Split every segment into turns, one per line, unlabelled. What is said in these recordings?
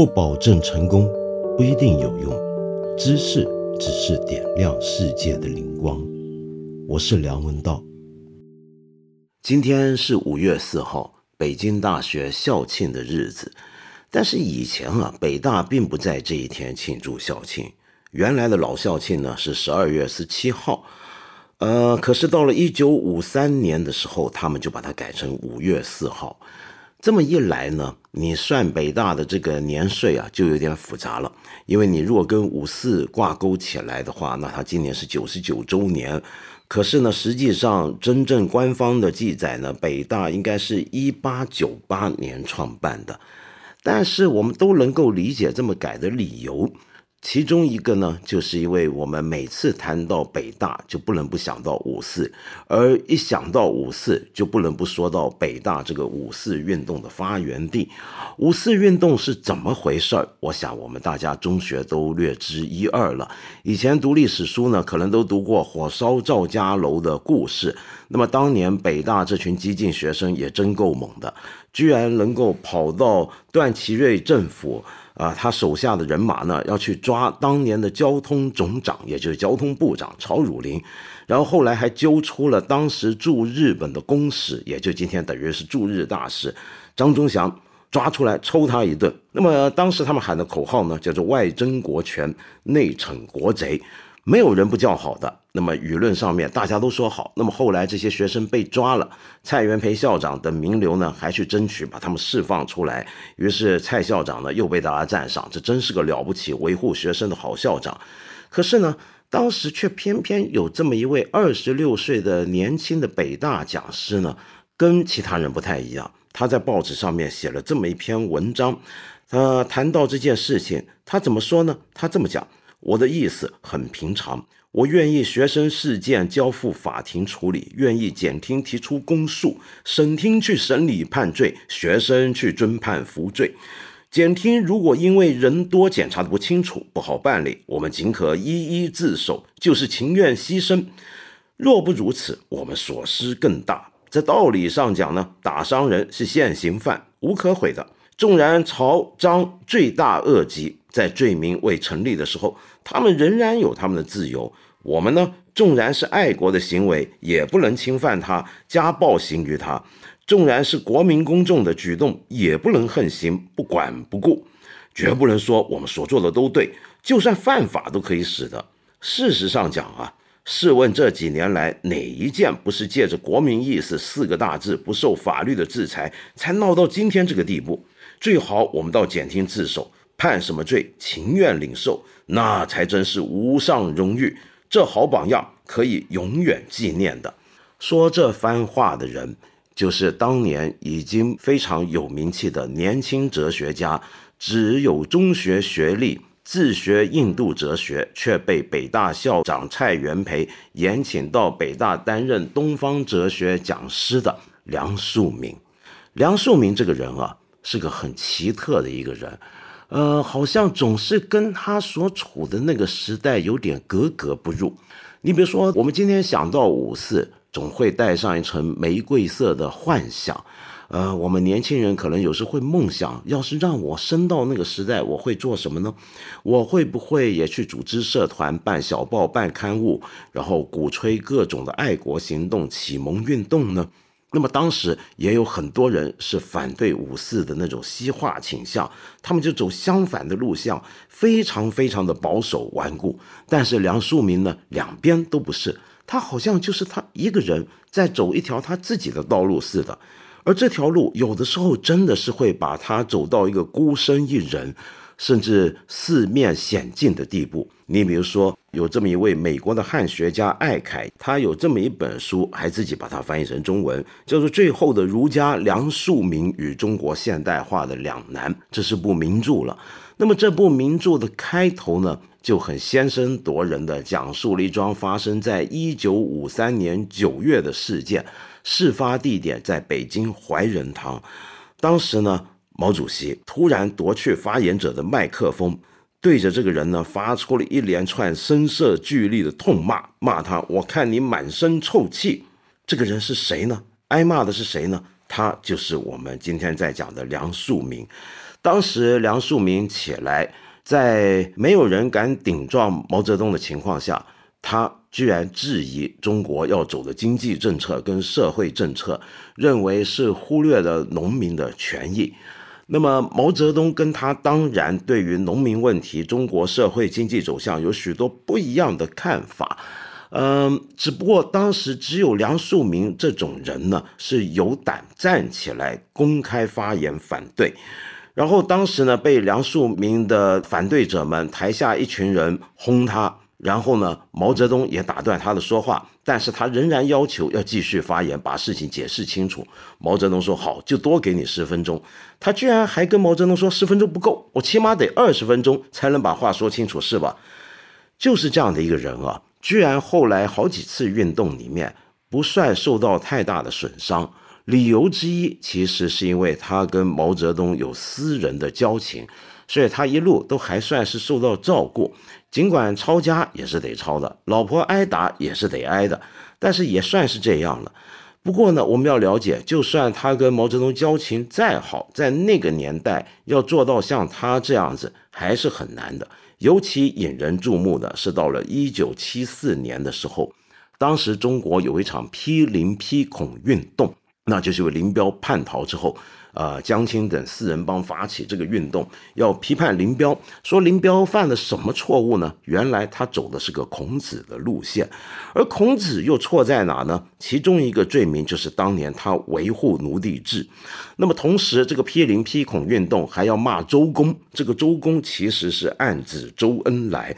不保证成功，不一定有用。知识只是点亮世界的灵光。我是梁文道。今天是五月四号，北京大学校庆的日子。但是以前啊，北大并不在这一天庆祝校庆。原来的老校庆呢是十二月十七号，呃，可是到了一九五三年的时候，他们就把它改成五月四号。这么一来呢，你算北大的这个年岁啊，就有点复杂了。因为你如果跟五四挂钩起来的话，那他今年是九十九周年。可是呢，实际上真正官方的记载呢，北大应该是一八九八年创办的。但是我们都能够理解这么改的理由。其中一个呢，就是因为我们每次谈到北大，就不能不想到五四，而一想到五四，就不能不说到北大这个五四运动的发源地。五四运动是怎么回事儿？我想我们大家中学都略知一二了。以前读历史书呢，可能都读过火烧赵家楼的故事。那么当年北大这群激进学生也真够猛的，居然能够跑到段祺瑞政府。啊，他手下的人马呢，要去抓当年的交通总长，也就是交通部长曹汝霖，然后后来还揪出了当时驻日本的公使，也就今天等于是驻日大使张忠祥，抓出来抽他一顿。那么当时他们喊的口号呢，叫做“外争国权，内惩国贼”。没有人不叫好的，那么舆论上面大家都说好。那么后来这些学生被抓了，蔡元培校长等名流呢，还去争取把他们释放出来。于是蔡校长呢又被大家赞赏，这真是个了不起维护学生的好校长。可是呢，当时却偏偏有这么一位二十六岁的年轻的北大讲师呢，跟其他人不太一样。他在报纸上面写了这么一篇文章，他谈到这件事情，他怎么说呢？他这么讲。我的意思很平常，我愿意学生事件交付法庭处理，愿意检厅提出公诉，审厅去审理判罪，学生去遵判服罪。检厅如果因为人多检查的不清楚，不好办理，我们尽可一一自首，就是情愿牺牲。若不如此，我们所失更大。在道理上讲呢，打伤人是现行犯，无可悔的。纵然曹张罪大恶极，在罪名未成立的时候，他们仍然有他们的自由。我们呢，纵然是爱国的行为，也不能侵犯他，加暴行于他；纵然是国民公众的举动，也不能横行，不管不顾，绝不能说我们所做的都对。就算犯法都可以使的。事实上讲啊，试问这几年来哪一件不是借着国民意识四个大字不受法律的制裁，才闹到今天这个地步？最好我们到检厅自首，判什么罪情愿领受，那才真是无上荣誉。这好榜样可以永远纪念的。说这番话的人，就是当年已经非常有名气的年轻哲学家，只有中学学历，自学印度哲学，却被北大校长蔡元培延请到北大担任东方哲学讲师的梁漱溟。梁漱溟这个人啊。是个很奇特的一个人，呃，好像总是跟他所处的那个时代有点格格不入。你比如说，我们今天想到五四，总会带上一层玫瑰色的幻想。呃，我们年轻人可能有时会梦想，要是让我生到那个时代，我会做什么呢？我会不会也去组织社团、办小报、办刊物，然后鼓吹各种的爱国行动、启蒙运动呢？那么当时也有很多人是反对五四的那种西化倾向，他们就走相反的路线，非常非常的保守顽固。但是梁漱溟呢，两边都不是，他好像就是他一个人在走一条他自己的道路似的，而这条路有的时候真的是会把他走到一个孤身一人。甚至四面险境的地步。你比如说，有这么一位美国的汉学家艾凯，他有这么一本书，还自己把它翻译成中文，叫做《最后的儒家：梁漱溟与中国现代化的两难》，这是部名著了。那么这部名著的开头呢，就很先声夺人的讲述了一桩发生在一九五三年九月的事件，事发地点在北京怀仁堂，当时呢。毛主席突然夺去发言者的麦克风，对着这个人呢发出了一连串声色俱厉的痛骂，骂他：“我看你满身臭气。”这个人是谁呢？挨骂的是谁呢？他就是我们今天在讲的梁漱溟。当时梁漱溟起来，在没有人敢顶撞毛泽东的情况下，他居然质疑中国要走的经济政策跟社会政策，认为是忽略了农民的权益。那么毛泽东跟他当然对于农民问题、中国社会经济走向有许多不一样的看法。嗯，只不过当时只有梁漱溟这种人呢是有胆站起来公开发言反对，然后当时呢被梁漱溟的反对者们台下一群人轰他，然后呢毛泽东也打断他的说话，但是他仍然要求要继续发言，把事情解释清楚。毛泽东说好，就多给你十分钟。他居然还跟毛泽东说十分钟不够，我起码得二十分钟才能把话说清楚，是吧？就是这样的一个人啊。居然后来好几次运动里面不算受到太大的损伤，理由之一其实是因为他跟毛泽东有私人的交情，所以他一路都还算是受到照顾。尽管抄家也是得抄的，老婆挨打也是得挨的，但是也算是这样了。不过呢，我们要了解，就算他跟毛泽东交情再好，在那个年代要做到像他这样子还是很难的。尤其引人注目的是，到了一九七四年的时候，当时中国有一场批林批孔运动，那就是为林彪叛逃之后。呃，江青等四人帮发起这个运动，要批判林彪，说林彪犯了什么错误呢？原来他走的是个孔子的路线，而孔子又错在哪呢？其中一个罪名就是当年他维护奴隶制。那么同时，这个批林批孔运动还要骂周公，这个周公其实是暗指周恩来。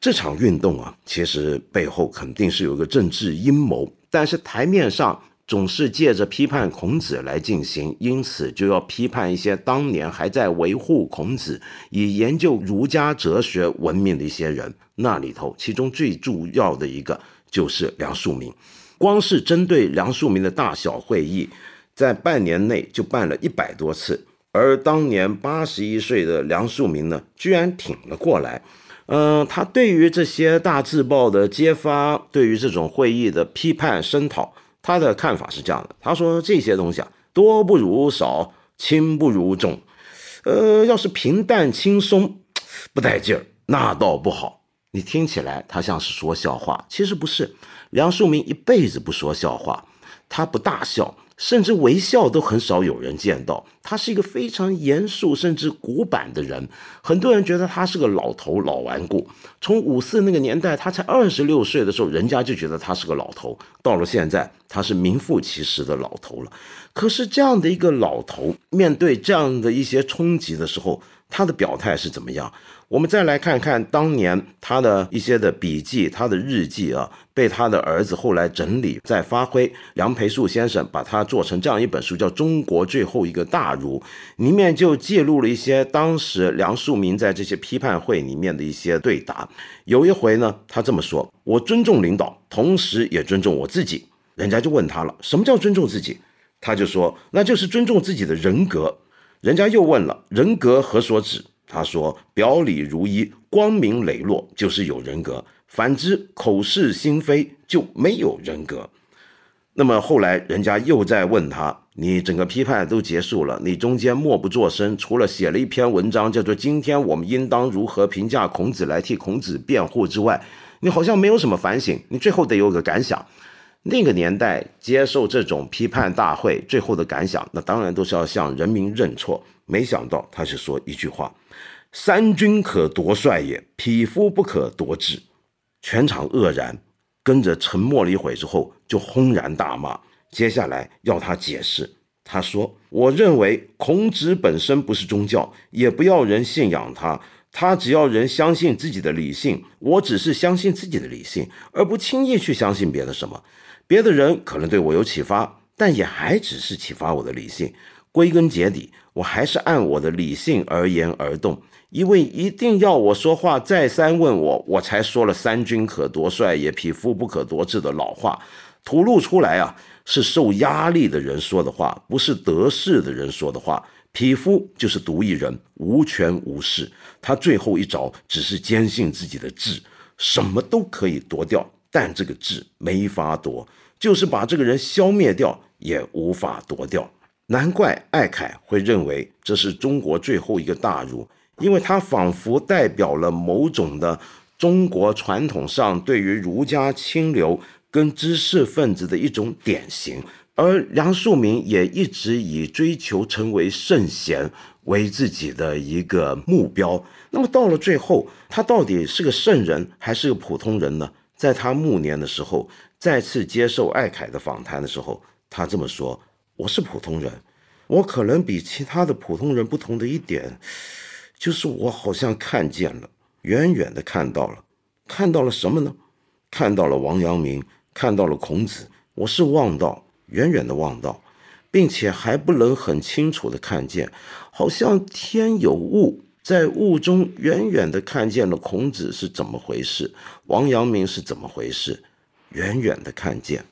这场运动啊，其实背后肯定是有个政治阴谋，但是台面上。总是借着批判孔子来进行，因此就要批判一些当年还在维护孔子、以研究儒家哲学闻名的一些人。那里头，其中最重要的一个就是梁漱溟。光是针对梁漱溟的大小会议，在半年内就办了一百多次。而当年八十一岁的梁漱溟呢，居然挺了过来。嗯，他对于这些大字报的揭发，对于这种会议的批判声讨。他的看法是这样的，他说这些东西啊，多不如少，轻不如重，呃，要是平淡轻松，不带劲儿，那倒不好。你听起来他像是说笑话，其实不是。梁漱溟一辈子不说笑话，他不大笑。甚至微笑都很少有人见到，他是一个非常严肃甚至古板的人。很多人觉得他是个老头老顽固。从五四那个年代，他才二十六岁的时候，人家就觉得他是个老头。到了现在，他是名副其实的老头了。可是这样的一个老头，面对这样的一些冲击的时候，他的表态是怎么样？我们再来看看当年他的一些的笔记，他的日记啊，被他的儿子后来整理再发挥。梁培树先生把它做成这样一本书，叫《中国最后一个大假如》，里面就记录了一些当时梁漱溟在这些批判会里面的一些对答。有一回呢，他这么说：“我尊重领导，同时也尊重我自己。”人家就问他了：“什么叫尊重自己？”他就说：“那就是尊重自己的人格。”人家又问了：“人格何所指？”他说：“表里如一，光明磊落，就是有人格；反之，口是心非，就没有人格。”那么后来，人家又在问他：“你整个批判都结束了，你中间默不作声，除了写了一篇文章，叫做《今天我们应当如何评价孔子，来替孔子辩护》之外，你好像没有什么反省。你最后得有个感想。那个年代接受这种批判大会，最后的感想，那当然都是要向人民认错。没想到他是说一句话。三军可夺帅也，匹夫不可夺志。全场愕然，跟着沉默了一会之后，就轰然大骂。接下来要他解释，他说：“我认为孔子本身不是宗教，也不要人信仰他。他只要人相信自己的理性。我只是相信自己的理性，而不轻易去相信别的什么。别的人可能对我有启发，但也还只是启发我的理性。归根结底，我还是按我的理性而言而动。”因为一定要我说话，再三问我，我才说了“三军可夺帅也，匹夫不可夺志”的老话，吐露出来啊，是受压力的人说的话，不是得势的人说的话。匹夫就是独一人，无权无势，他最后一招只是坚信自己的志，什么都可以夺掉，但这个志没法夺，就是把这个人消灭掉也无法夺掉。难怪艾凯会认为这是中国最后一个大儒，因为他仿佛代表了某种的中国传统上对于儒家清流跟知识分子的一种典型。而梁漱溟也一直以追求成为圣贤为自己的一个目标。那么到了最后，他到底是个圣人还是个普通人呢？在他暮年的时候，再次接受艾凯的访谈的时候，他这么说：“我是普通人，我可能比其他的普通人不同的一点，就是我好像看见了，远远的看到了，看到了什么呢？看到了王阳明，看到了孔子。我是望到。”远远的望到，并且还不能很清楚的看见，好像天有雾，在雾中远远的看见了孔子是怎么回事，王阳明是怎么回事，远远的看见。